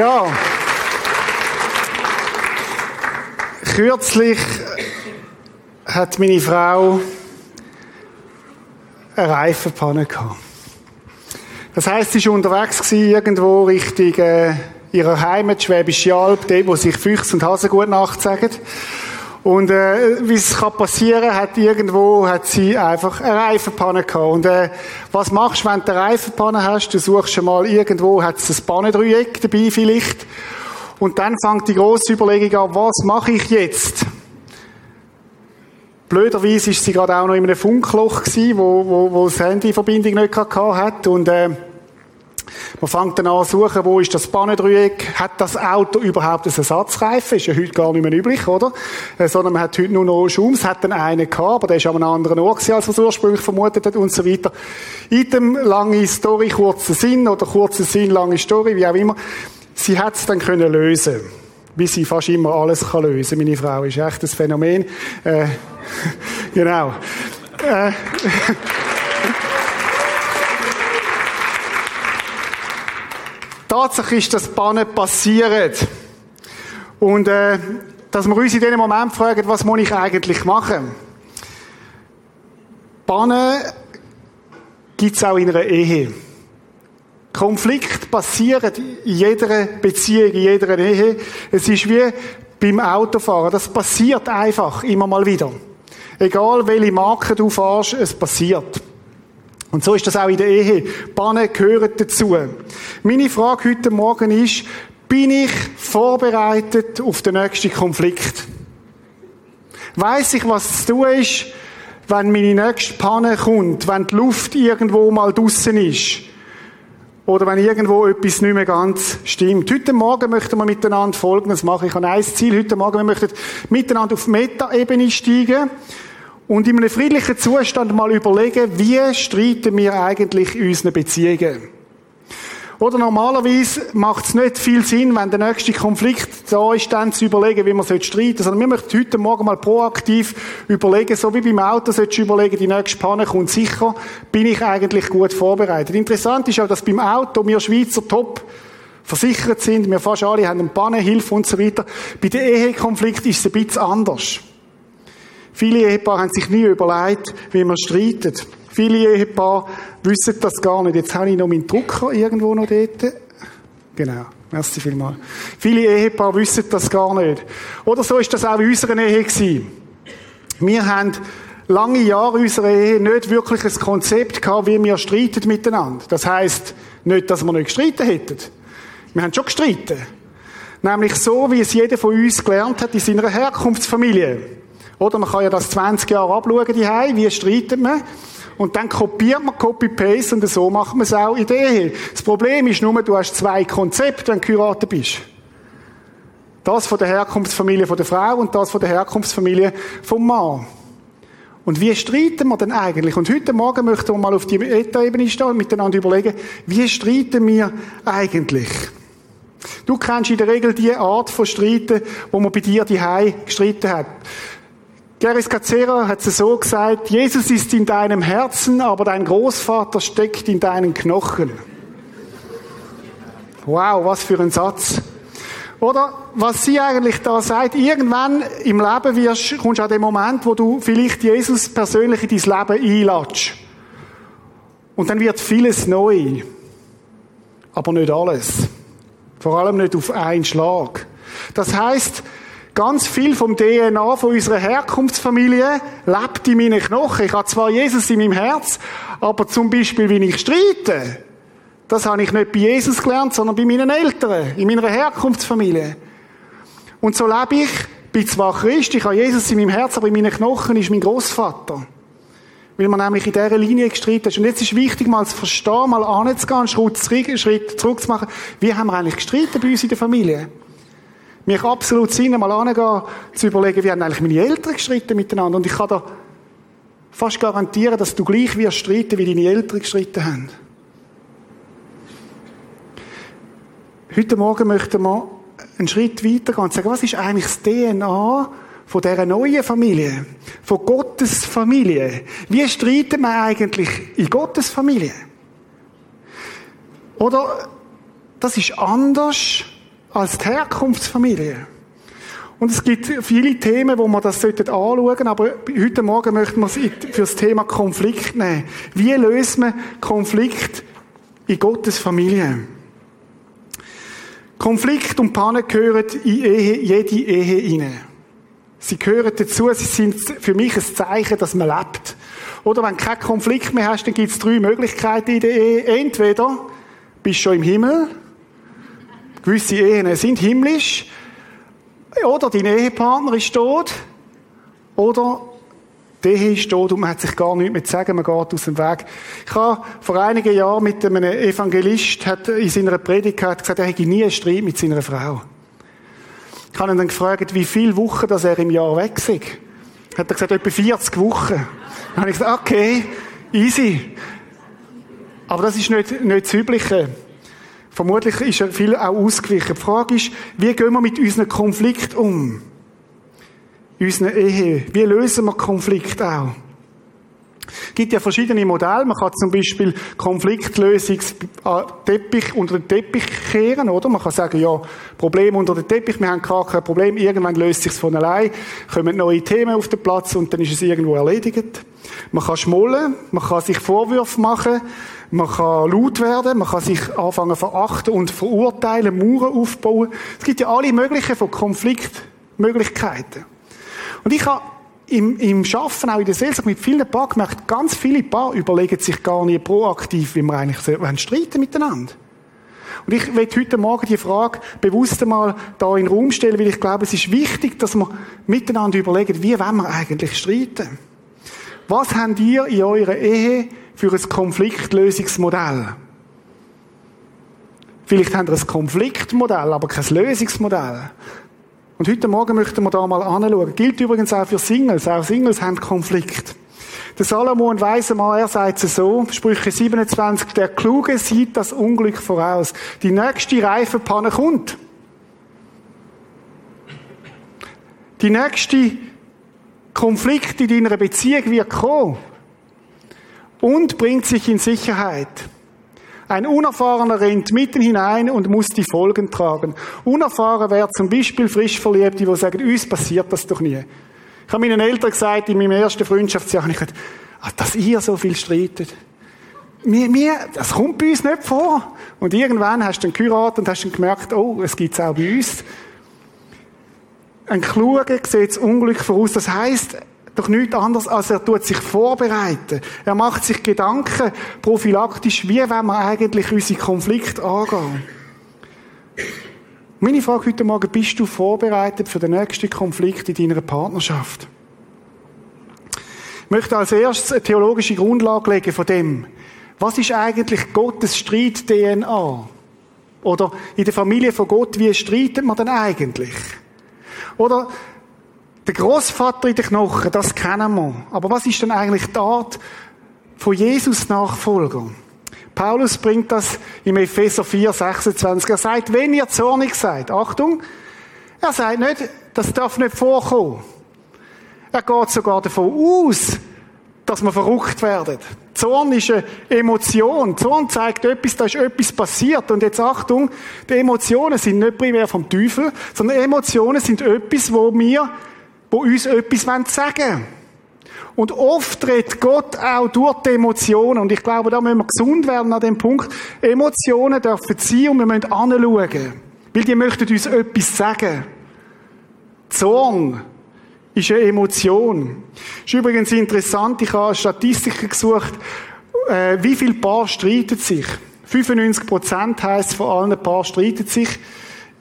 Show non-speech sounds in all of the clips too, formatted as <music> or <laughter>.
ja. Kürzlich hat meine Frau eine Reifenpanne gehabt. Das heisst, sie war unterwegs irgendwo Richtung äh, ihrer Heimat, Schwäbische Alb, dort, wo sich Füchse und Hasen gut Nacht sagen. Und äh, wie es kann passieren, hat irgendwo hat sie einfach eine Reifenpanne gehabt. Und äh, was machst du, wenn du eine Reifenpanne hast? Du suchst schon mal irgendwo, hat es ein Pannendreieck dabei vielleicht. Und dann fängt die grosse Überlegung an, was mache ich jetzt? Blöderweise ist sie gerade auch noch in einem Funkloch gewesen, wo, wo, wo das Handyverbindung nicht gehabt hat. Und äh, man fängt dann an zu suchen, wo ist das Bannendreieck? Hat das Auto überhaupt einen Ersatzreifen? Ist ja heute gar nicht mehr üblich, oder? Äh, sondern man hat heute nur noch Schums, hat dann einen gehabt, aber der ist an einem anderen Ort gewesen, als man es ursprünglich vermutet hat und so weiter. Item, lange Story, kurzer Sinn oder kurzer Sinn, lange Story, wie auch immer. Sie hat es dann können lösen wie sie fast immer alles kann lösen Meine Frau ist echt ein Phänomen. Äh, <laughs> genau. Äh, <laughs> Tatsache ist, dass Bannen passieren. Und äh, dass wir uns in diesem Moment fragen, was muss ich eigentlich machen? Bannen gibt es auch in einer Ehe. Konflikt passieren in jeder Beziehung, in jeder Ehe. Es ist wie beim Autofahren. Das passiert einfach immer mal wieder. Egal welche Marke du fährst, es passiert. Und so ist das auch in der Ehe. Bannen gehören dazu. Meine Frage heute Morgen ist, bin ich vorbereitet auf den nächsten Konflikt? Weiß ich, was zu tun ist, wenn meine nächste Panne kommt, wenn die Luft irgendwo mal draussen ist? Oder wenn irgendwo etwas nicht mehr ganz stimmt. Heute Morgen möchten wir miteinander Folgendes machen. Ich habe ein Ziel heute Morgen. Wir möchten miteinander auf Meta-Ebene steigen und in einem friedlichen Zustand mal überlegen, wie streiten wir eigentlich in unseren Beziehungen. Oder normalerweise macht es nicht viel Sinn, wenn der nächste Konflikt da ist, dann zu überlegen, wie man streiten sollte. Sondern wir möchten heute Morgen mal proaktiv überlegen, so wie beim Auto solltest du überlegen, die nächste Panne kommt sicher, bin ich eigentlich gut vorbereitet. Interessant ist auch, dass beim Auto wir Schweizer top versichert sind, wir fast alle haben eine Pannenhilfe und so weiter. Bei den Ehekonflikten ist es ein bisschen anders. Viele Ehepaare haben sich nie überlegt, wie man streitet. Viele Ehepaare wissen das gar nicht. Jetzt habe ich noch meinen Drucker irgendwo noch dort. Genau. Merci vielmals. Viele Ehepaare wissen das gar nicht. Oder so ist das auch in unserer Ehe gewesen. Wir haben lange Jahre unserer Ehe nicht wirklich ein Konzept gehabt, wie wir streiten miteinander. Das heisst, nicht, dass wir nicht gestritten hätten. Wir haben schon gestritten. Nämlich so, wie es jeder von uns gelernt hat in seiner Herkunftsfamilie. Oder man kann ja das 20 Jahre abschauen, die wie streitet man. Und dann kopiert man Copy-Paste und so macht man es auch in der Ehe. Das Problem ist nur, du hast zwei Konzepte, wenn du geheiratet bist. Das von der Herkunftsfamilie von der Frau und das von der Herkunftsfamilie vom Mann. Und wie streiten wir denn eigentlich? Und heute Morgen möchten wir mal auf die Meta-Ebene stehen und miteinander überlegen, wie streiten wir eigentlich? Du kennst in der Regel die Art von Streiten, wo man bei dir die gestritten hat. Geris Cacera hat es so gesagt, Jesus ist in deinem Herzen, aber dein Großvater steckt in deinen Knochen. Wow, was für ein Satz. Oder was sie eigentlich da sagt, irgendwann im Leben wirst, kommst du an den Moment, wo du vielleicht Jesus persönlich in dein Leben einlatschst. Und dann wird vieles neu. Aber nicht alles. Vor allem nicht auf einen Schlag. Das heißt, Ganz viel vom DNA von unserer Herkunftsfamilie lebt in meinen Knochen. Ich habe zwar Jesus in meinem Herz, aber zum Beispiel, wie ich streite, das habe ich nicht bei Jesus gelernt, sondern bei meinen Eltern, in meiner Herkunftsfamilie. Und so lebe ich, bin zwar Christ, ich habe Jesus in meinem Herz, aber in meinen Knochen ist mein Großvater. Weil man nämlich in dieser Linie gestritten ist. Und jetzt ist wichtig, mal zu verstehen, mal anzugehen, einen Schritt zurück, zu machen. Wie haben wir eigentlich gestritten bei uns in der Familie? Mich absolut Sinn, mal angehen, zu überlegen, wie haben eigentlich meine Eltern gestritten miteinander. Und ich kann da fast garantieren, dass du gleich wirst streiten, wie deine Eltern gestritten haben. Heute Morgen möchten wir einen Schritt weitergehen und sagen, was ist eigentlich das DNA von dieser neuen Familie? Von Gottes Familie? Wie streitet man eigentlich in Gottes Familie? Oder das ist anders als die Herkunftsfamilie. Und es gibt viele Themen, wo man das anschauen sollten, aber heute Morgen möchten wir es für das Thema Konflikt nehmen. Wie lösen wir Konflikt in Gottes Familie? Konflikt und Pannen gehören in Ehe, jede Ehe rein. Sie gehören dazu, sie sind für mich ein Zeichen, dass man lebt. Oder wenn du keinen Konflikt mehr hast, dann gibt es drei Möglichkeiten in der Ehe. Entweder bist du schon im Himmel, gewisse Ehen sind himmlisch, oder dein Ehepartner ist tot, oder die Ehe ist tot und man hat sich gar nichts mehr zu sagen, man geht aus dem Weg. Ich habe vor einigen Jahren mit einem Evangelist hat in seiner Predigt gesagt, er hätte nie einen Streit mit seiner Frau. Ich habe ihn dann gefragt, wie viele Wochen dass er im Jahr weg ist. Hat er gesagt, etwa 40 Wochen. Dann habe ich gesagt, okay, easy. Aber das ist nicht, nicht das Übliche. Vermutlich ist er viel auch ausgewichen. Die Frage ist, wie gehen wir mit unseren Konflikten um? Unseren Ehe. Wie lösen wir Konflikte auch? Es gibt ja verschiedene Modelle. Man kann zum Beispiel Konfliktlösungsteppich unter den Teppich kehren, oder? Man kann sagen, ja, Problem unter den Teppich, wir haben gar kein Problem, irgendwann löst sich's von allein, kommen neue Themen auf den Platz und dann ist es irgendwo erledigt. Man kann schmollen, man kann sich Vorwürfe machen, man kann laut werden, man kann sich anfangen verachten und verurteilen, Mauern aufbauen. Es gibt ja alle möglichen von Konfliktmöglichkeiten. Und ich habe im, im Schaffen, auch in der Seelsorge, mit vielen Paaren gemerkt, ganz viele Paar überlegen sich gar nicht proaktiv, wie wir eigentlich wollen streiten miteinander. Und ich will heute Morgen die Frage bewusst einmal da in den Raum stellen, weil ich glaube, es ist wichtig, dass wir miteinander überlegen, wie wollen wir eigentlich streiten. Was habt ihr in eurer Ehe für ein Konfliktlösungsmodell? Vielleicht habt ihr ein Konfliktmodell, aber kein Lösungsmodell. Und heute Morgen möchten wir da mal anschauen. Gilt übrigens auch für Singles. Auch Singles haben Konflikt. Der Salomon weiss mal, er sagt es so, Sprüche 27, der Kluge sieht das Unglück voraus. Die nächste Reifenpanne kommt. Die nächste Konflikt in deiner Beziehung wird kommen. Und bringt sich in Sicherheit. Ein Unerfahrener rennt mitten hinein und muss die Folgen tragen. Unerfahren wäre zum Beispiel frisch Verliebte, die sagen, uns passiert das doch nie. Ich habe meinen Eltern gesagt, in meinem ersten Freundschaftsjahr, ich gesagt, ah, dass ihr so viel streitet. Mir, mir, das kommt bei uns nicht vor. Und irgendwann hast du dann geheiratet und hast dann gemerkt, oh, es gibt es auch bei uns. Ein Kluger sieht das Unglück voraus. Das heisst, doch nichts anderes, als er tut sich vorbereiten. Er macht sich Gedanken prophylaktisch, wie wollen wir eigentlich unsere Konflikte angehen. Meine Frage heute Morgen, bist du vorbereitet für den nächsten Konflikt in deiner Partnerschaft? Ich möchte als erstes eine theologische Grundlage legen von dem. Was ist eigentlich Gottes Streit-DNA? Oder in der Familie von Gott, wie streitet man denn eigentlich? Oder der Großvater in den Knochen, das kennen wir. Aber was ist denn eigentlich die Art von Jesus Nachfolger? Paulus bringt das im Epheser 4, 26. Er sagt, wenn ihr zornig seid, Achtung, er sagt nicht, das darf nicht vorkommen. Er geht sogar davon aus, dass wir verrückt werden. Zorn ist eine Emotion. Zorn zeigt etwas, da ist etwas passiert. Und jetzt Achtung, die Emotionen sind nicht primär vom Teufel, sondern Emotionen sind etwas, wo wir die uns etwas sagen wollen. Und oft redet Gott auch durch die Emotionen. Und ich glaube, da müssen wir gesund werden an dem Punkt. Emotionen dürfen sein und wir müssen anschauen. Weil die möchten uns etwas sagen. Zorn ist eine Emotion. Ist übrigens interessant, ich habe Statistiken gesucht, äh, wie viele Paar streiten sich. 95 Prozent heisst, von allen Paar streiten sich.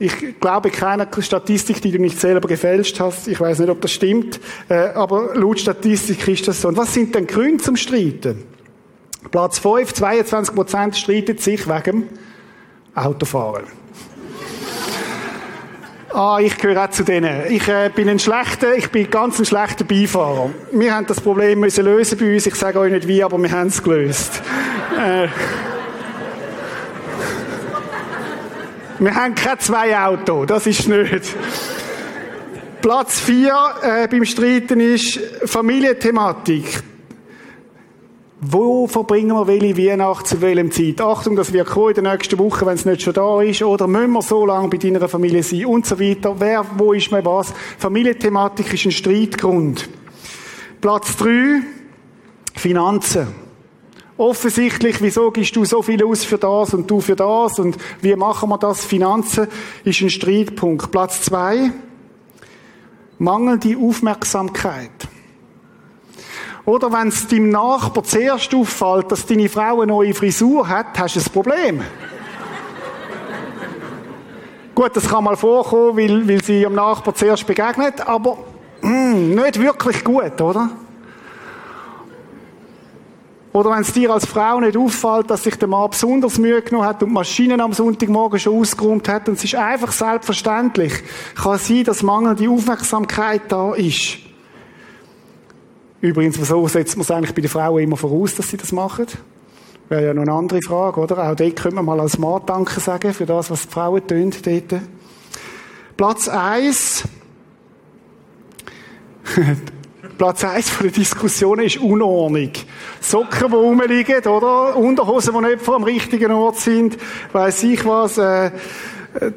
Ich glaube keiner Statistik, die du nicht selber gefälscht hast. Ich weiß nicht, ob das stimmt. Äh, aber laut Statistik ist das so. Und was sind denn Gründe zum Streiten? Platz 5, 22 Prozent streiten sich wegen Autofahren. Ah, ich gehöre auch zu denen. Ich äh, bin ein schlechter, ich bin ganz ein schlechter Beifahrer. Wir haben das Problem müssen lösen bei uns. Ich sage euch nicht wie, aber wir haben es gelöst. äh, Wir haben kein zwei Auto, das ist nicht. Platz vier äh, beim Streiten ist Familienthematik. Wo verbringen wir welche Weihnacht zu welchem Zeit? Achtung, das wird kommen in der nächsten Woche, wenn es nicht schon da ist. Oder müssen wir so lange bei deiner Familie sein? Und so weiter. Wer, wo ist mir was? Familienthematik ist ein Streitgrund. Platz drei Finanzen. Offensichtlich, wieso gibst du so viel aus für das und du für das und wie machen wir das? Finanzen ist ein Streitpunkt. Platz zwei Mangelnde Aufmerksamkeit. Oder wenn es deinem Nachbar zuerst auffällt, dass deine Frau eine neue Frisur hat, hast du ein Problem. <laughs> Gut, das kann mal vorkommen, weil, weil sie am Nachbar zuerst begegnet, aber mh, hm, nicht wirklich gut, oder? Oder wenn es dir als Frau nicht auffällt, dass sich der Mann besonders Mühe genommen hat und die Maschinen am Sonntagmorgen schon ausgeräumt hat und es ist einfach selbstverständlich, kann sein, dass mangelnde Aufmerksamkeit da ist. Übrigens, wieso setzt man es eigentlich bei den Frauen immer voraus, dass sie das machen? Wäre ja noch eine andere Frage, oder? Auch dort könnte man mal als Mann Danke sagen für das, was die Frauen tun dort. Platz eins. <laughs> Platz eins von der Diskussion ist Unordnung. Socken, die rumliegen, oder? Unterhosen, die nicht am richtigen Ort sind. Weiss ich was, äh,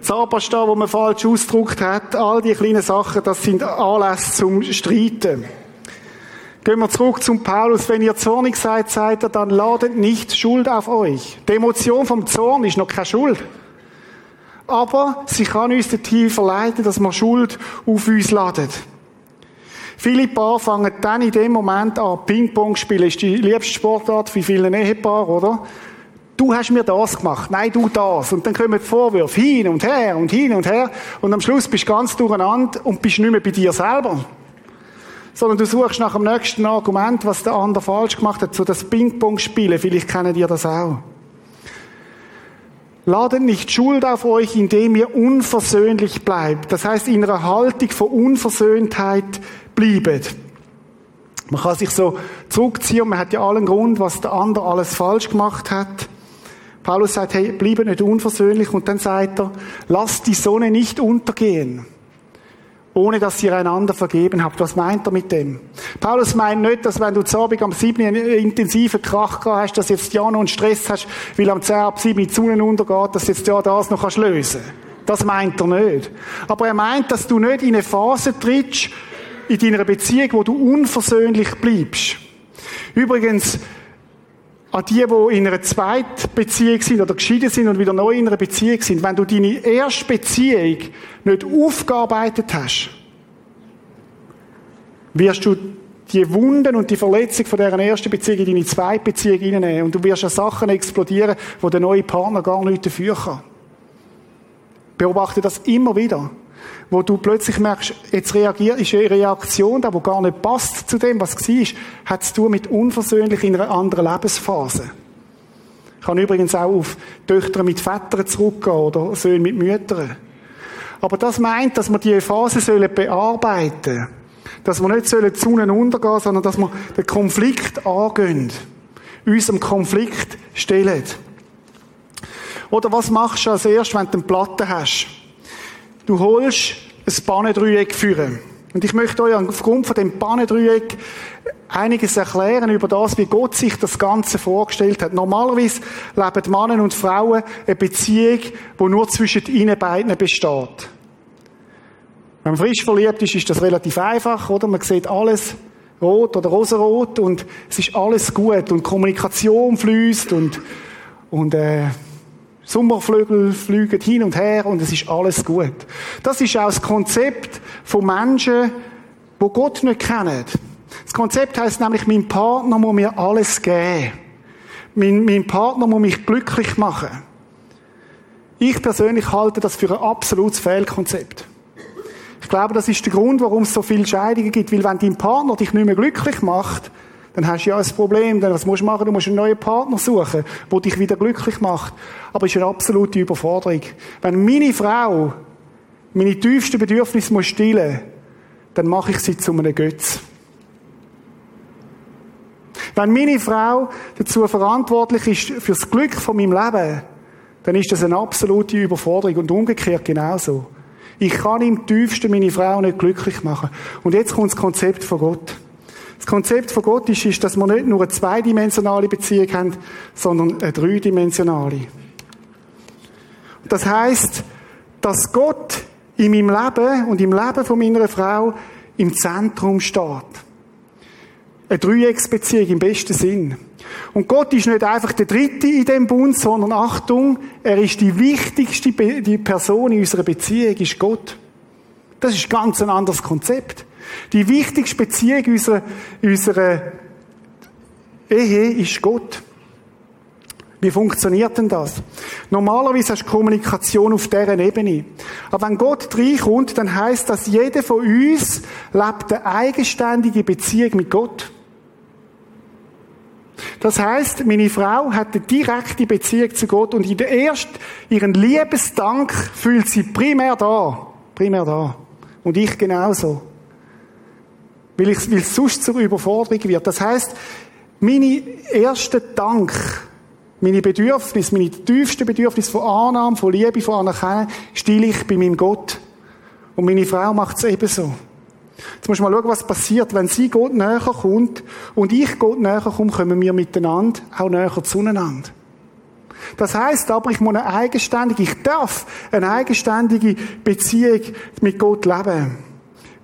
Zahnpasta, wo man falsch ausgedruckt hat. All die kleinen Sachen, das sind Anlässe zum Streiten. Gehen wir zurück zum Paulus. Wenn ihr zornig seid, seid ihr, dann ladet nicht Schuld auf euch. Die Emotion vom Zorn ist noch keine Schuld. Aber sie kann uns dazu verleiten, dass wir Schuld auf uns laden. Viele Paare fangen dann in dem Moment an, Ping-Pong spielen. Ist die liebste Sportart für viele Ehepaare, oder? Du hast mir das gemacht, nein, du das. Und dann kommen die Vorwürfe hin und her und hin und her. Und am Schluss bist du ganz durcheinander und bist nicht mehr bei dir selber sondern du suchst nach dem nächsten Argument, was der andere falsch gemacht hat, so das Ping-Pong-Spielen. Vielleicht kennen ihr das auch. Ladet nicht Schuld auf euch, indem ihr unversöhnlich bleibt. Das heißt, in einer Haltung von Unversöhntheit bliebet. Man kann sich so zurückziehen, man hat ja allen Grund, was der andere alles falsch gemacht hat. Paulus sagt, hey, bliebe nicht unversöhnlich und dann sagt er, lasst die Sonne nicht untergehen ohne dass ihr einander vergeben habt. Was meint er mit dem? Paulus meint nicht, dass wenn du zu Abend am 7. einen intensiven Krach gehabt hast, dass jetzt ja noch einen Stress hast, weil am 10 ab 7 die Sonne untergeht, dass jetzt ja das noch kannst lösen Das meint er nicht. Aber er meint, dass du nicht in eine Phase trittst, in deiner Beziehung, wo du unversöhnlich bleibst. Übrigens, an die, die in einer Zweitbeziehung sind oder geschieden sind und wieder neu in einer Beziehung sind, wenn du deine erste Beziehung nicht aufgearbeitet hast, wirst du die Wunden und die Verletzung von dieser ersten Beziehung in deine zweite Beziehung hineinnehmen und du wirst an Sachen explodieren, wo der neue Partner gar nicht dafür kann. Beobachte das immer wieder wo du plötzlich merkst, jetzt reagiert, ist eine Reaktion da, wo gar nicht passt zu dem, was war, hat zu tun mit unversöhnlich in einer anderen Lebensphase. Ich kann übrigens auch auf Töchter mit Vätern zurückgehen oder Söhne mit Müttern. Aber das meint, dass wir diese Phase sollen bearbeiten Dass wir nicht sollen zunen untergehen, sondern dass wir den Konflikt angehen. Unserem Konflikt stellen. Oder was machst du als erstes, wenn du eine Platte hast? Du holst ein Bahnendreieck führen. Und ich möchte euch aufgrund von dem Bahnendreieck einiges erklären über das, wie Gott sich das Ganze vorgestellt hat. Normalerweise leben Männer und Frauen eine Beziehung, die nur zwischen ihnen beiden besteht. Wenn man frisch verliebt ist, ist das relativ einfach, oder? Man sieht alles rot oder rosarot und es ist alles gut und Kommunikation fließt und, und, äh, Sommerflügel fliegen hin und her und es ist alles gut. Das ist auch das Konzept von Menschen, wo Gott nicht kennen. Das Konzept heißt nämlich, mein Partner muss mir alles geben. Mein, mein Partner muss mich glücklich machen. Ich persönlich halte das für ein absolutes Fehlkonzept. Ich glaube, das ist der Grund, warum es so viele Scheidungen gibt. Weil wenn dein Partner dich nicht mehr glücklich macht, dann hast du ja ein Problem. Dann was musst du machen? Du musst einen neuen Partner suchen, der dich wieder glücklich macht. Aber es ist eine absolute Überforderung. Wenn meine Frau meine tiefsten Bedürfnisse muss stillen, dann mache ich sie zu einem Götz. Wenn meine Frau dazu verantwortlich ist für das Glück von meinem Leben, dann ist das eine absolute Überforderung und umgekehrt genauso. Ich kann im tiefsten meine Frau nicht glücklich machen. Und jetzt kommt das Konzept von Gott. Das Konzept von Gott ist, ist, dass wir nicht nur eine zweidimensionale Beziehung haben, sondern eine dreidimensionale. Das heißt, dass Gott in meinem Leben und im Leben von meiner Frau im Zentrum steht. Eine Dreiecksbeziehung im besten Sinn. Und Gott ist nicht einfach der Dritte in dem Bund, sondern Achtung, er ist die wichtigste Person in unserer Beziehung, ist Gott. Das ist ganz ein anderes Konzept. Die wichtigste Beziehung unserer, unserer Ehe ist Gott. Wie funktioniert denn das? Normalerweise hast du Kommunikation auf dieser Ebene. Aber wenn Gott reinkommt, dann heißt das, jeder von uns lebt eine eigenständige Beziehung mit Gott. Das heißt, meine Frau hat eine direkte Beziehung zu Gott und in der erst ihren Liebesdank fühlt sie primär da. Primär da. Und ich genauso weil, ich, weil es sonst zur Überforderung wird. Das heißt, meine ersten Dank, meine Bedürfnisse, meine tiefsten Bedürfnisse von Annahme, von Liebe, von Anerkennung, stille ich bei meinem Gott. Und meine Frau macht es ebenso. Jetzt musst du mal schauen, was passiert, wenn sie Gott näher kommt und ich Gott näher komme, kommen wir miteinander auch näher zueinander. Das heißt aber, ich muss eine eigenständige, ich darf eine eigenständige Beziehung mit Gott leben.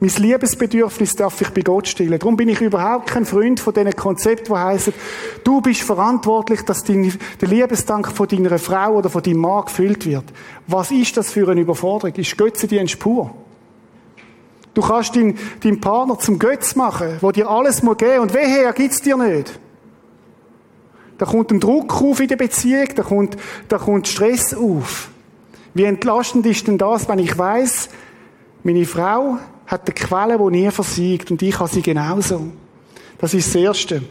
Mein Liebesbedürfnis darf ich bei Gott stillen. Darum bin ich überhaupt kein Freund von diesen Konzepten, die heißen, du bist verantwortlich, dass dein, der Liebesdank von deiner Frau oder von deinem Mann gefüllt wird. Was ist das für eine Überforderung? Ist Götze dir ein Spur? Du kannst deinen, deinen Partner zum Götz machen, wo dir alles muss geben und wehe, gibt's dir nicht. Da kommt ein Druck auf in der Beziehung, da kommt, da kommt Stress auf. Wie entlastend ist denn das, wenn ich weiß, meine Frau hat eine Quelle, die nie versiegt und ich habe sie genauso. Das ist das Erste.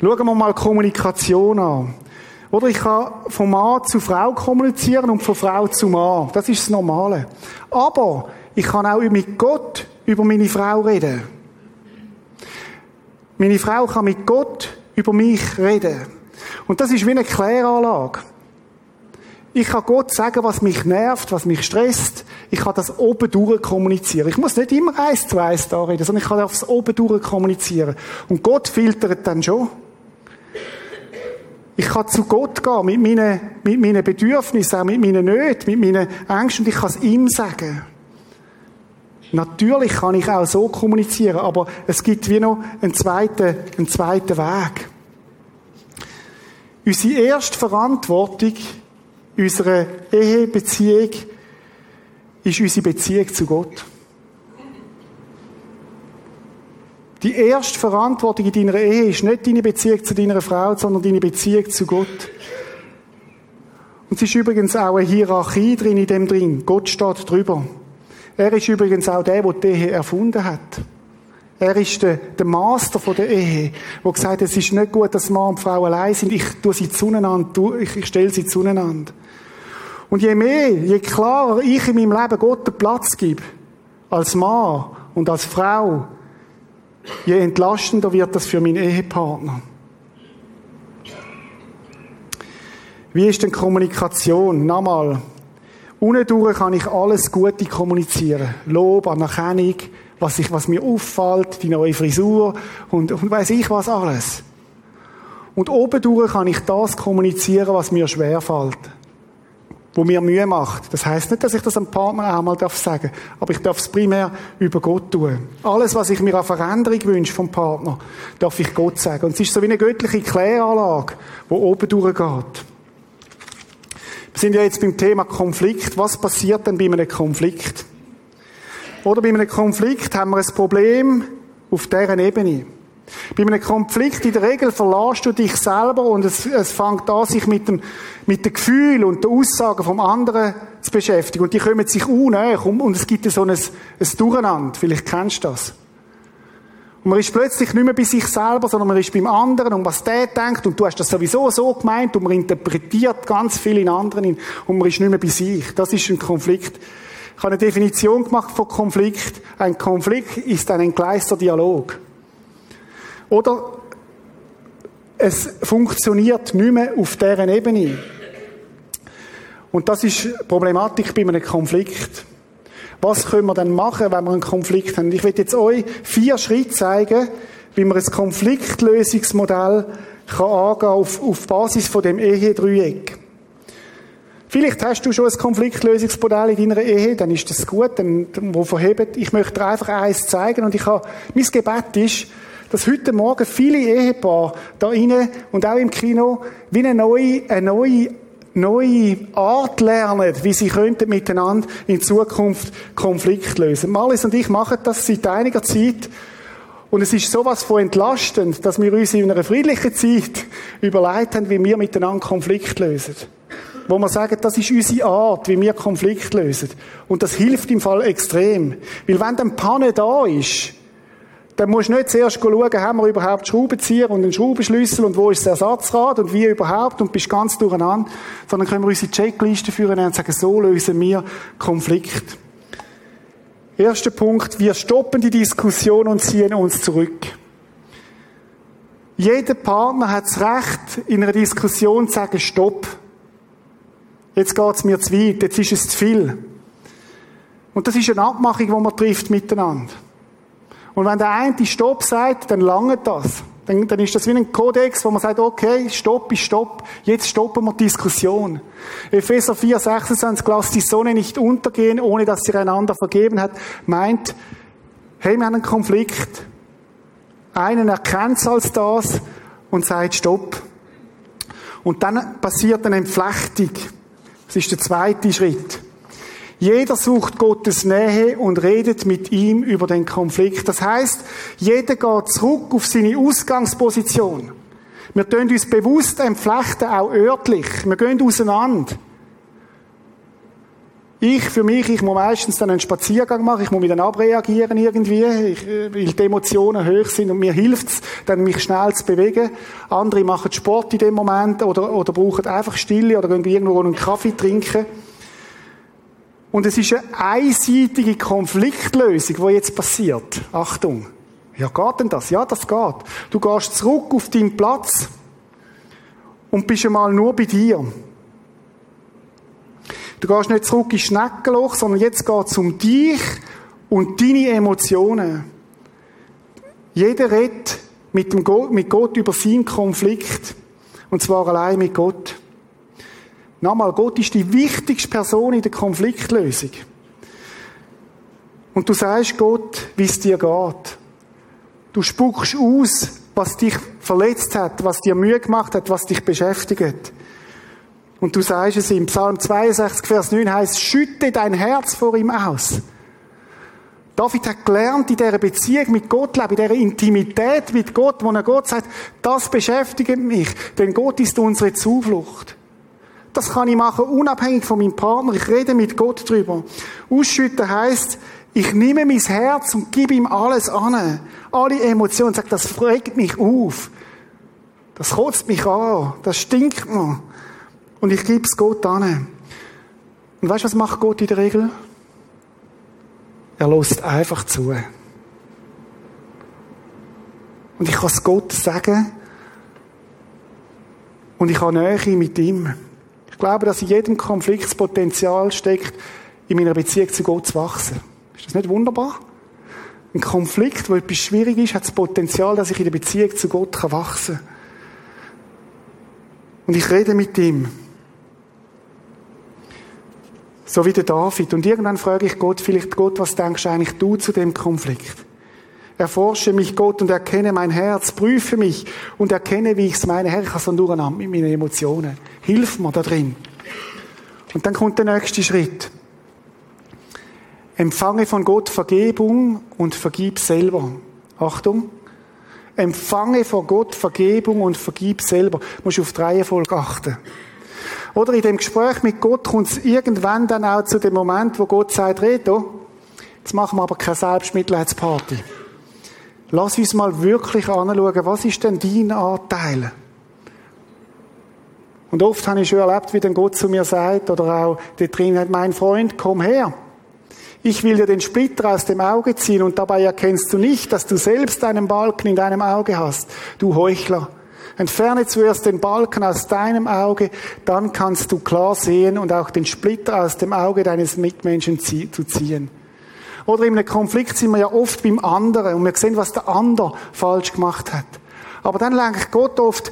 Schauen wir mal Kommunikation an. Oder ich kann von Mann zu Frau kommunizieren und von Frau zu Mann. Das ist das Normale. Aber ich kann auch mit Gott über meine Frau reden. Meine Frau kann mit Gott über mich reden. Und das ist wie eine Kläranlage. Ich kann Gott sagen, was mich nervt, was mich stresst. Ich kann das oben durch kommunizieren. Ich muss nicht immer eins zu eins da reden, sondern ich kann aufs oben durch kommunizieren. Und Gott filtert dann schon. Ich kann zu Gott gehen mit meinen, mit meinen Bedürfnissen, auch mit meinen Nöten, mit meinen Ängsten und ich kann es ihm sagen. Natürlich kann ich auch so kommunizieren, aber es gibt wie noch einen zweiten, einen zweiten Weg. Unsere erste Verantwortung Unsere Ehebeziehung ist unsere Beziehung zu Gott. Die erste Verantwortung in deiner Ehe ist nicht deine Beziehung zu deiner Frau, sondern deine Beziehung zu Gott. Und es ist übrigens auch eine Hierarchie drin in dem drin. Gott steht drüber. Er ist übrigens auch der, der die Ehe erfunden hat. Er ist der, der Master von der Ehe, der gesagt hat, es ist nicht gut, dass Mann und Frau allein sind. Ich tue sie zueinander, ich stelle sie zueinander. Und je mehr, je klarer ich in meinem Leben Gott den Platz gebe, als Mann und als Frau, je entlastender wird das für meinen Ehepartner. Wie ist denn Kommunikation? Nochmal. Unten kann ich alles Gute kommunizieren. Lob, Anerkennung, was, ich, was mir auffällt, die neue Frisur und, und weiß ich was alles. Und oben durch kann ich das kommunizieren, was mir schwerfällt wo mir Mühe macht. Das heißt nicht, dass ich das einem Partner auch mal sagen darf, aber ich darf es primär über Gott tun. Alles, was ich mir an Veränderung wünsche vom Partner, darf ich Gott sagen. Und es ist so wie eine göttliche Kläranlage, wo oben durchgeht. Wir sind ja jetzt beim Thema Konflikt. Was passiert denn bei einem Konflikt? Oder bei einem Konflikt haben wir ein Problem auf deren Ebene. Bei einem Konflikt in der Regel verlässt du dich selber und es, es fängt an, sich mit dem, mit dem Gefühl und den Aussagen vom anderen zu beschäftigen. Und die kommen sich unnäher und es gibt so ein, ein Durcheinander. Vielleicht kennst du das. Und man ist plötzlich nicht mehr bei sich selber, sondern man ist beim anderen und was der denkt und du hast das sowieso so gemeint und man interpretiert ganz viel in anderen und man ist nicht mehr bei sich. Das ist ein Konflikt. Ich habe eine Definition gemacht von Konflikt. Ein Konflikt ist ein entgleister Dialog. Oder es funktioniert nicht mehr auf deren Ebene. Und das ist Problematik bei einem Konflikt. Was können wir dann machen, wenn wir einen Konflikt haben? Ich will jetzt euch vier Schritte zeigen, wie man ein Konfliktlösungsmodell kann angehen auf, auf Basis von dem Ehe-Dreieck. Vielleicht hast du schon ein Konfliktlösungsmodell in deiner Ehe, dann ist das gut, dann, wo verhebt. Ich möchte dir einfach eins zeigen und ich habe, mein Gebet ist, dass heute Morgen viele Ehepaare da innen und auch im Kino wie eine neue, eine neue, neue Art lernen, wie sie könnten miteinander in Zukunft Konflikt lösen. Malis und ich machen das seit einiger Zeit. Und es ist sowas von entlastend, dass wir uns in einer friedlichen Zeit überlegt haben, wie wir miteinander Konflikt lösen. Wo wir sagen, das ist unsere Art, wie wir Konflikt lösen. Und das hilft im Fall extrem. Weil wenn dann Panne da ist, dann musst du nicht zuerst schauen, haben wir überhaupt Schraubenzieher und einen Schraubenschlüssel und wo ist das Ersatzrad und wie überhaupt und bist ganz durcheinander, sondern können wir unsere Checkliste führen und sagen, so lösen wir Konflikt. Erster Punkt, wir stoppen die Diskussion und ziehen uns zurück. Jeder Partner hat das Recht, in einer Diskussion zu sagen, stopp. Jetzt geht's mir zu weit, jetzt ist es zu viel. Und das ist eine Abmachung, die man trifft miteinander. Und wenn der eine Stopp sagt, dann lange das. Dann, dann ist das wie ein Kodex, wo man sagt, okay, Stopp ist Stopp, jetzt stoppen wir Diskussion. Epheser 4, 26, lasst die Sonne nicht untergehen, ohne dass sie einander vergeben hat, meint, hey, wir haben einen Konflikt. Einen erkennt es als das und sagt Stopp. Und dann passiert eine Entflechtung. Das ist der zweite Schritt. Jeder sucht Gottes Nähe und redet mit ihm über den Konflikt. Das heißt, jeder geht zurück auf seine Ausgangsposition. Wir tun uns bewusst entflechten, auch örtlich. Wir gehen auseinander. Ich, für mich, ich muss meistens dann einen Spaziergang machen, ich muss mich dann abreagieren irgendwie, weil die Emotionen hoch sind und mir hilft's, dann mich schnell zu bewegen. Andere machen Sport in dem Moment oder, oder brauchen einfach Stille oder gehen irgendwo einen Kaffee trinken. Und es ist eine einseitige Konfliktlösung, die jetzt passiert. Achtung. Ja, geht denn das? Ja, das geht. Du gehst zurück auf deinen Platz und bist einmal nur bei dir. Du gehst nicht zurück ins Schneckenloch, sondern jetzt geht es um dich und deine Emotionen. Jeder redet mit, dem Gott, mit Gott über seinen Konflikt. Und zwar allein mit Gott. Nochmal, Gott ist die wichtigste Person in der Konfliktlösung. Und du sagst Gott, wie es dir geht. Du spuckst aus, was dich verletzt hat, was dir Mühe gemacht hat, was dich beschäftigt. Und du sagst es im Psalm 62, Vers 9 heißt, schütte dein Herz vor ihm aus. David hat gelernt, in dieser Beziehung mit Gott leben, in dieser Intimität mit Gott, wo er Gott sagt, das beschäftigt mich, denn Gott ist unsere Zuflucht. Das kann ich machen, unabhängig von meinem Partner. Ich rede mit Gott drüber. Ausschütten heißt, ich nehme mein Herz und gebe ihm alles an. Alle Emotionen. Sag, das regt mich auf. Das kotzt mich an. Das stinkt mir. Und ich gebe es Gott an. Und weißt du, was macht Gott in der Regel? Er lässt einfach zu. Und ich kann es Gott sagen. Und ich habe Nähe mit ihm. Ich glaube, dass in jedem Konflikt das Potenzial steckt, in meiner Beziehung zu Gott zu wachsen. Ist das nicht wunderbar? Ein Konflikt, wo etwas schwierig ist, hat das Potenzial, dass ich in der Beziehung zu Gott wachsen kann. Und ich rede mit ihm. So wie der David. Und irgendwann frage ich Gott, vielleicht Gott, was denkst eigentlich du zu dem Konflikt? Erforsche mich, Gott, und erkenne mein Herz. Prüfe mich und erkenne, wie ich es meine. Herr, ich habe so durcheinander mit meinen Emotionen. Hilf mir da drin. Und dann kommt der nächste Schritt. Empfange von Gott Vergebung und vergib selber. Achtung. Empfange von Gott Vergebung und vergib selber. Du musst auf die Reihenfolge achten. Oder in dem Gespräch mit Gott kommt es irgendwann dann auch zu dem Moment, wo Gott sagt, Reto, jetzt machen wir aber keine Selbstmitleidsparty. Lass uns mal wirklich anschauen, was ist denn dein Anteil? Und oft habe ich schon erlebt, wie dann Gott zu mir sagt, oder auch dort drin hat, mein Freund, komm her. Ich will dir den Splitter aus dem Auge ziehen und dabei erkennst du nicht, dass du selbst einen Balken in deinem Auge hast. Du Heuchler. Entferne zuerst den Balken aus deinem Auge, dann kannst du klar sehen und auch den Splitter aus dem Auge deines Mitmenschen zu ziehen. Oder in einem Konflikt sind wir ja oft beim anderen und wir sehen, was der andere falsch gemacht hat. Aber dann lenkt Gott oft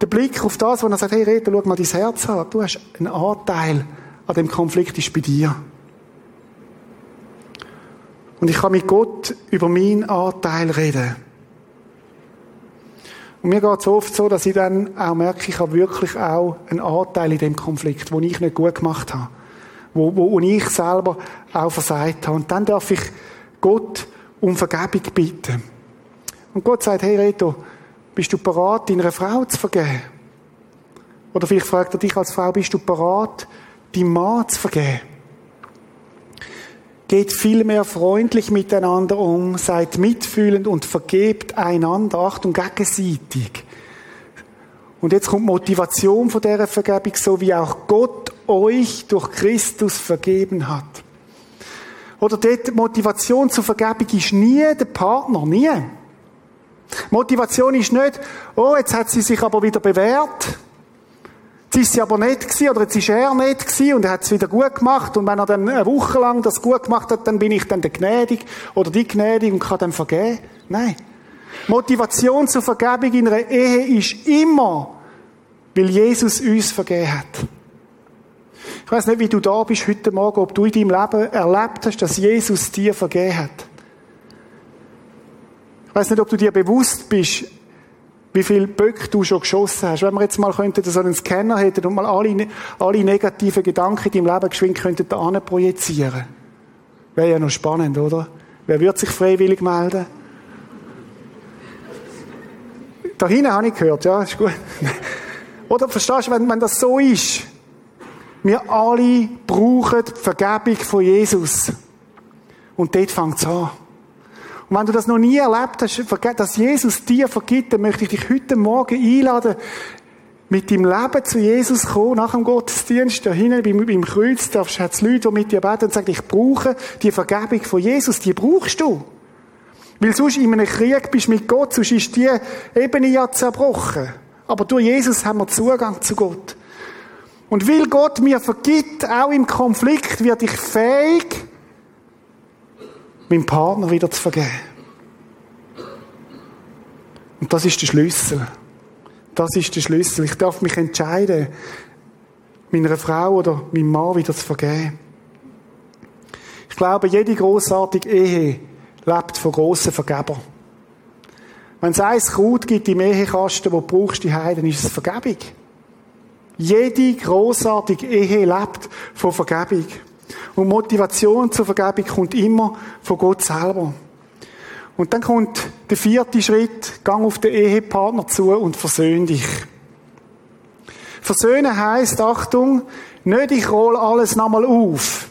den Blick auf das, wo er sagt, hey Rita, schau mal dein Herz an. Du hast einen Anteil an dem Konflikt, ist bei dir. Und ich kann mit Gott über meinen Anteil reden. Und mir geht es oft so, dass ich dann auch merke, ich habe wirklich auch einen Anteil in dem Konflikt, wo ich nicht gut gemacht habe. Wo, wo, ich selber auch versagt habe. Und dann darf ich Gott um Vergebung bitten. Und Gott sagt, hey Reto, bist du bereit, deiner Frau zu vergeben? Oder vielleicht fragt er dich als Frau, bist du bereit, deinem Mann zu vergeben? Geht vielmehr freundlich miteinander um, seid mitfühlend und vergebt einander. Achtung, gegenseitig. Und jetzt kommt Motivation von dieser Vergebung, so wie auch Gott euch durch Christus vergeben hat. Oder dort Motivation zur Vergebung ist nie der Partner, nie. Motivation ist nicht, oh, jetzt hat sie sich aber wieder bewährt. Jetzt ist sie aber nicht gewesen, oder jetzt ist er nicht gewesen, und er hat es wieder gut gemacht, und wenn er dann eine Woche lang das gut gemacht hat, dann bin ich dann der gnädig, oder die gnädig, und kann dann vergeben. Nein. Motivation zur Vergebung in einer Ehe ist immer, weil Jesus uns vergeben hat. Ich weiß nicht, wie du da bist heute Morgen, ob du in deinem Leben erlebt hast, dass Jesus dir vergeben hat. Ich weiß nicht, ob du dir bewusst bist, wie viele Böcke du schon geschossen hast. Wenn wir jetzt mal könnten, so einen Scanner hätten und mal alle, alle negativen Gedanken in deinem Leben geschwind könnten da projizieren. Wäre ja noch spannend, oder? Wer wird sich freiwillig melden? Da hinten habe ich gehört, ja, ist gut. <laughs> Oder verstehst du, wenn, wenn das so ist? Wir alle brauchen die Vergebung von Jesus. Und dort fängt es an. Und wenn du das noch nie erlebt hast, dass Jesus dir vergibt, dann möchte ich dich heute Morgen einladen, mit deinem Leben zu Jesus kommen, nach dem Gottesdienst, da hinten beim, beim Kreuz, darfst du jetzt Leute, die mit dir beten und sagen, ich brauche die Vergebung von Jesus, die brauchst du. Weil sonst in einem Krieg bist mit Gott, sonst ist die Ebene ja zerbrochen. Aber durch Jesus haben wir Zugang zu Gott. Und weil Gott mir vergibt, auch im Konflikt, werde ich fähig, meinem Partner wieder zu vergeben. Und das ist der Schlüssel. Das ist der Schlüssel. Ich darf mich entscheiden, meiner Frau oder meinem Mann wieder zu vergeben. Ich glaube, jede großartige Ehe lebt von grossen Vergebern. Wenn es ein Kraut gibt im Ehekasten, wo du brauchst, die Heiden, ist es Vergebung. Jede großartige Ehe lebt von Vergebung. Und Motivation zur Vergebung kommt immer von Gott selber. Und dann kommt der vierte Schritt, gang auf den Ehepartner zu und versöhn dich. Versöhnen heisst, Achtung, nicht ich roll alles nochmal auf.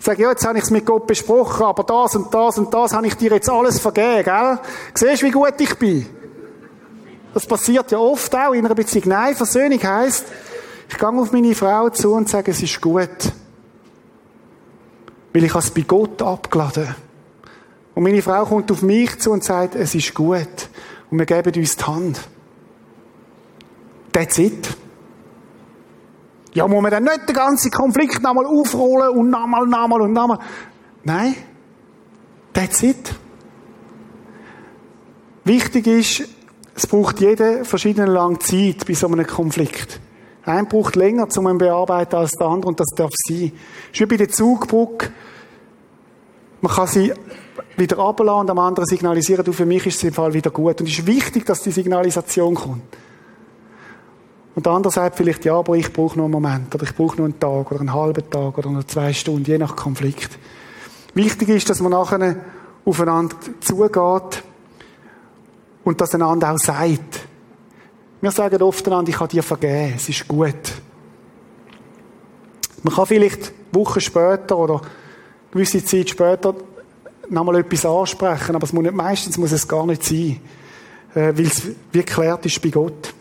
Sag, ja, jetzt habe ich es mit Gott besprochen, aber das und das und das habe ich dir jetzt alles vergeben, gell? Siehst du, wie gut ich bin? Das passiert ja oft auch in einer Beziehung. Nein, Versöhnung heisst, ich gehe auf meine Frau zu und sage, es ist gut. Weil ich es bei Gott abgeladen. Und meine Frau kommt auf mich zu und sagt, es ist gut. Und wir geben uns die Hand. That's it. Ja, muss man dann nicht den ganzen Konflikt nochmal aufrollen und nochmal, nochmal und nochmal. Nein. That's it. Wichtig ist, es braucht jede verschiedene lange Zeit bei so einem Konflikt. Ein braucht länger zum bearbeiten als der andere und das darf sein. Ist wie bei der Zugbrücke. Man kann sie wieder runterlassen und am anderen signalisieren, du, für mich ist es im Fall wieder gut. Und es ist wichtig, dass die Signalisation kommt. Und der andere sagt vielleicht, ja, aber ich brauche noch einen Moment, oder ich brauche noch einen Tag, oder einen halben Tag, oder noch zwei Stunden, je nach Konflikt. Wichtig ist, dass man nachher aufeinander zugeht und dass einander auch sagt. Wir sagen oft einander, ich habe dir vergeben, es ist gut. Man kann vielleicht Wochen später oder gewisse Zeit später nochmal etwas ansprechen, aber es muss nicht, meistens muss es gar nicht sein, äh, weil es wie geklärt ist bei Gott.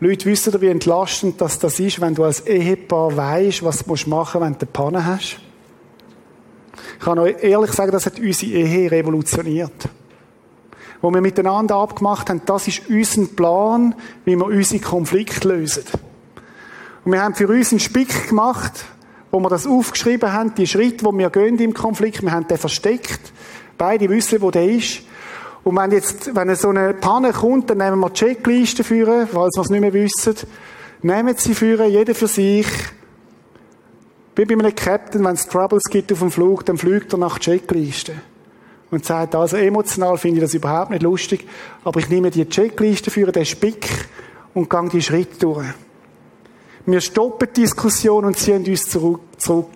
Leute wissen wie entlastend das, das ist, wenn du als Ehepaar weißt, was du machen musst, wenn du eine Panne hast. Ich kann euch ehrlich sagen, das hat unsere Ehe revolutioniert wo wir miteinander abgemacht haben, das ist unser Plan, wie wir unsere Konflikte lösen. Und wir haben für uns einen Spick gemacht, wo wir das aufgeschrieben haben, die Schritte, wo wir gehen im Konflikt, wir haben den versteckt. Beide wissen, wo der ist. Und wenn jetzt, wenn so eine Panne kommt, dann nehmen wir die Checkliste führen, falls wir es nicht mehr wissen. Nehmen sie führen, jeder für sich. Wie bei einem Captain, wenn es Troubles gibt auf dem Flug, dann fliegt er nach Checkliste. Und sagt, also emotional finde ich das überhaupt nicht lustig, aber ich nehme die Checkliste für den Spick und gehe die Schritte durch. Wir stoppen die Diskussion und ziehen uns zurück.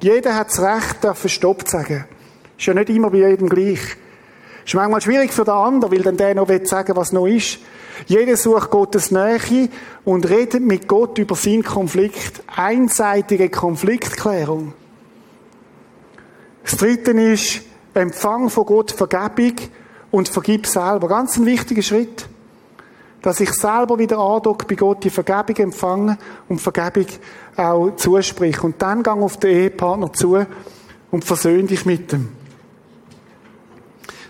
Jeder hat das Recht, dafür Stopp zu sagen. Ist ja nicht immer bei jedem gleich. Ist manchmal schwierig für den anderen, weil dann der noch sagen will, was noch ist. Jeder sucht Gottes Nähe und redet mit Gott über seinen Konflikt. Einseitige Konfliktklärung. Das dritte ist, Empfang von Gott Vergebung und vergib selber. Ganz ein wichtiger Schritt. Dass ich selber wieder andocke bei Gott die Vergebung empfange und Vergebung auch zuspreche. Und dann gang auf den Ehepartner zu und versöhn dich mit ihm.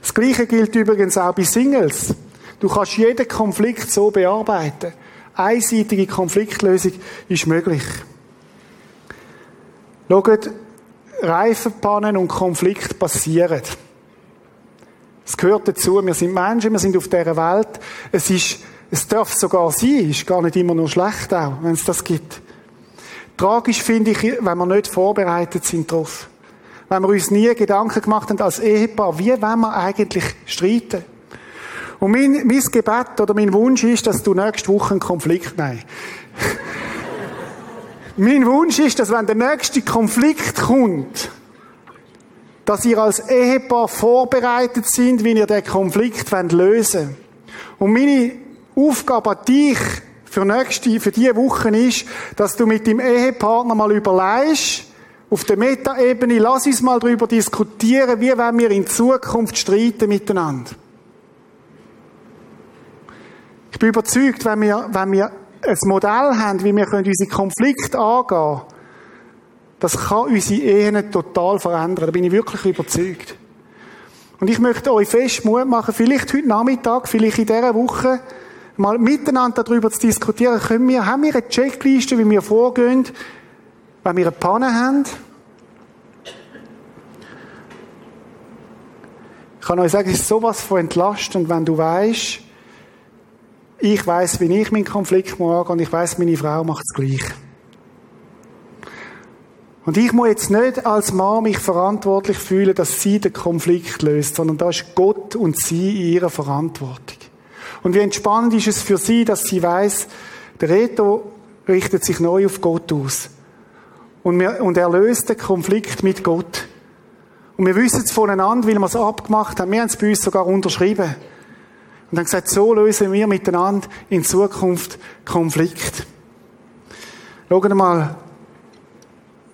Das Gleiche gilt übrigens auch bei Singles. Du kannst jeden Konflikt so bearbeiten. Einseitige Konfliktlösung ist möglich. Schaut, Reifenpannen und Konflikt passieren. Es gehört dazu. Wir sind Menschen, wir sind auf dieser Welt. Es ist, es darf sogar sein, ist gar nicht immer nur schlecht auch, wenn es das gibt. Tragisch finde ich, wenn wir nicht vorbereitet sind darauf. Wenn wir uns nie Gedanken gemacht haben als Ehepaar, wie wollen wir eigentlich streiten? Und mein, mein Gebet oder mein Wunsch ist, dass du nächste Woche einen Konflikt, nein. Mein Wunsch ist, dass wenn der nächste Konflikt kommt, dass ihr als Ehepaar vorbereitet sind, wie ihr den Konflikt lösen wollt. Und meine Aufgabe an dich für nächste, für diese Woche ist, dass du mit dem Ehepartner mal überlegst, auf der Metaebene, lass uns mal darüber diskutieren, wie wollen wir in Zukunft streiten miteinander. Ich bin überzeugt, wenn wir, wenn wir ein Modell haben, wie wir unsere Konflikte angehen können, das kann unsere Ehen total verändern. Da bin ich wirklich überzeugt. Und ich möchte euch fest Mut machen, vielleicht heute Nachmittag, vielleicht in dieser Woche, mal miteinander darüber zu diskutieren, können wir, haben wir eine Checkliste, wie wir vorgehen, wenn wir eine Panne haben? Ich kann euch sagen, es ist sowas von entlastend, wenn du weißt, ich weiß, wie ich meinen Konflikt mag und ich weiß, meine Frau macht es gleich. Und ich muss jetzt nicht als Mann mich verantwortlich fühlen, dass sie den Konflikt löst, sondern da ist Gott und sie in ihrer Verantwortung. Und wie entspannend ist es für sie, dass sie weiß, der Reto richtet sich neu auf Gott aus. Und, wir, und er löst den Konflikt mit Gott. Und wir wissen es voneinander, weil wir es abgemacht haben. Wir haben es bei uns sogar unterschrieben. Und dann gesagt, so lösen wir miteinander in Zukunft Konflikt. Schauen mal,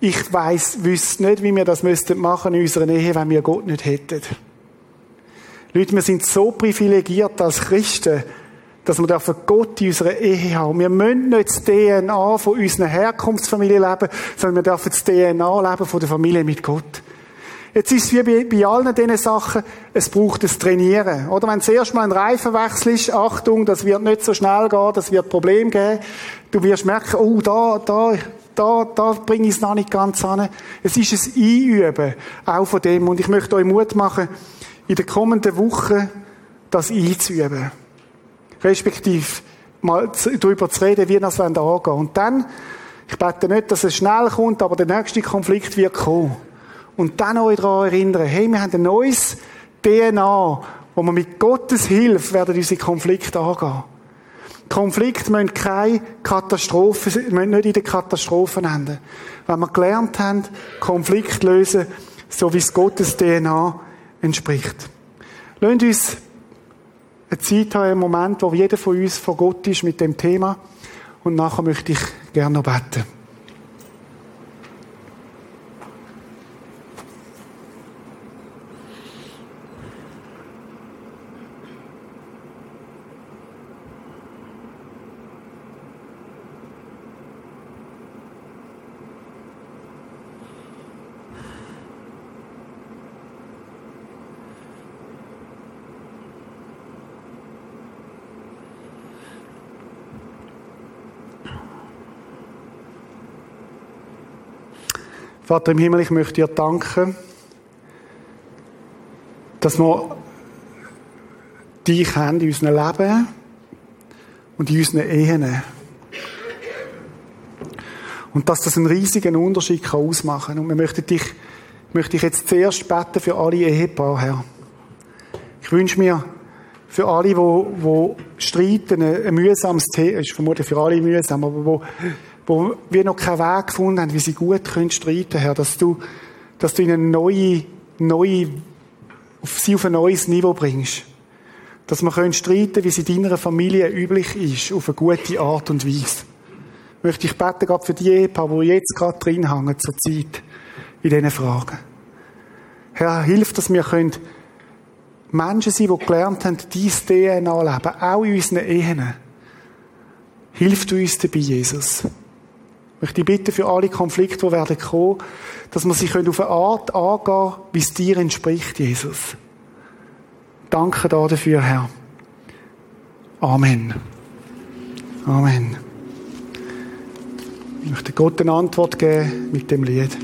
ich weiss, wüsste nicht, wie wir das müssten machen in unserer Ehe, wenn wir Gott nicht hätten. Leute, wir sind so privilegiert als Christen, dass wir Gott in unserer Ehe haben. Wir müssen nicht das DNA von unserer Herkunftsfamilie leben, sondern wir dürfen das DNA leben von der Familie mit Gott. Jetzt ist es wie bei, bei allen diesen Sachen, es braucht das Trainieren. Oder wenn zuerst mal ein Reifenwechsel ist, Achtung, das wird nicht so schnell gehen, das wird Problem geben. Du wirst merken, oh, da, da, da, da bringe ich es noch nicht ganz an. Es ist ein Einüben, auch von dem. Und ich möchte euch Mut machen, in den kommenden Wochen das einzuüben. Respektive mal darüber zu reden, wie das angehen. Und dann, ich bete nicht, dass es schnell kommt, aber der nächste Konflikt wird kommen. Und dann euch daran erinnern, hey, wir haben ein neues DNA, wo wir mit Gottes Hilfe werden unsere Konflikte angehen. Konflikte müssen keine Katastrophe, müssen nicht in der Katastrophe enden. Wenn wir gelernt haben, Konflikt lösen, so wie es Gottes DNA entspricht. Lasst uns eine Zeit haben, einen Moment, wo jeder von uns vor Gott ist mit dem Thema. Und nachher möchte ich gerne noch beten. Vater im Himmel, ich möchte dir danken, dass wir dich haben in unserem Leben und in unseren Ehen. Und dass das einen riesigen Unterschied kann ausmachen kann. Und wir möchten dich, möchte ich jetzt zuerst beten für alle Ehepaare, Herr. Ich wünsche mir für alle, wo, wo streiten, ein mühsames Thema, ist vermutlich für alle mühsam, aber wo, wo wir noch keinen Weg gefunden haben, wie sie gut können streiten, Herr, dass du, dass du ihnen neue, neue, auf sie auf ein neues Niveau bringst. Dass wir können streiten, wie es in deiner Familie üblich ist, auf eine gute Art und Weise. Möchte ich beten, gerade für die Ehepaare, die jetzt gerade drin hängen, zur Zeit, in diesen Fragen. Herr, hilf, dass wir können Menschen sein, die gelernt haben, dies DNA leben, auch in unseren Ehen. Hilf du uns dabei, Jesus. Ich möchte bitten für alle Konflikte, die werden kommen, dass wir sie auf eine Art angehen wie es dir entspricht, Jesus. Danke dafür, Herr. Amen. Amen. Ich möchte Gott eine Antwort geben mit dem Lied.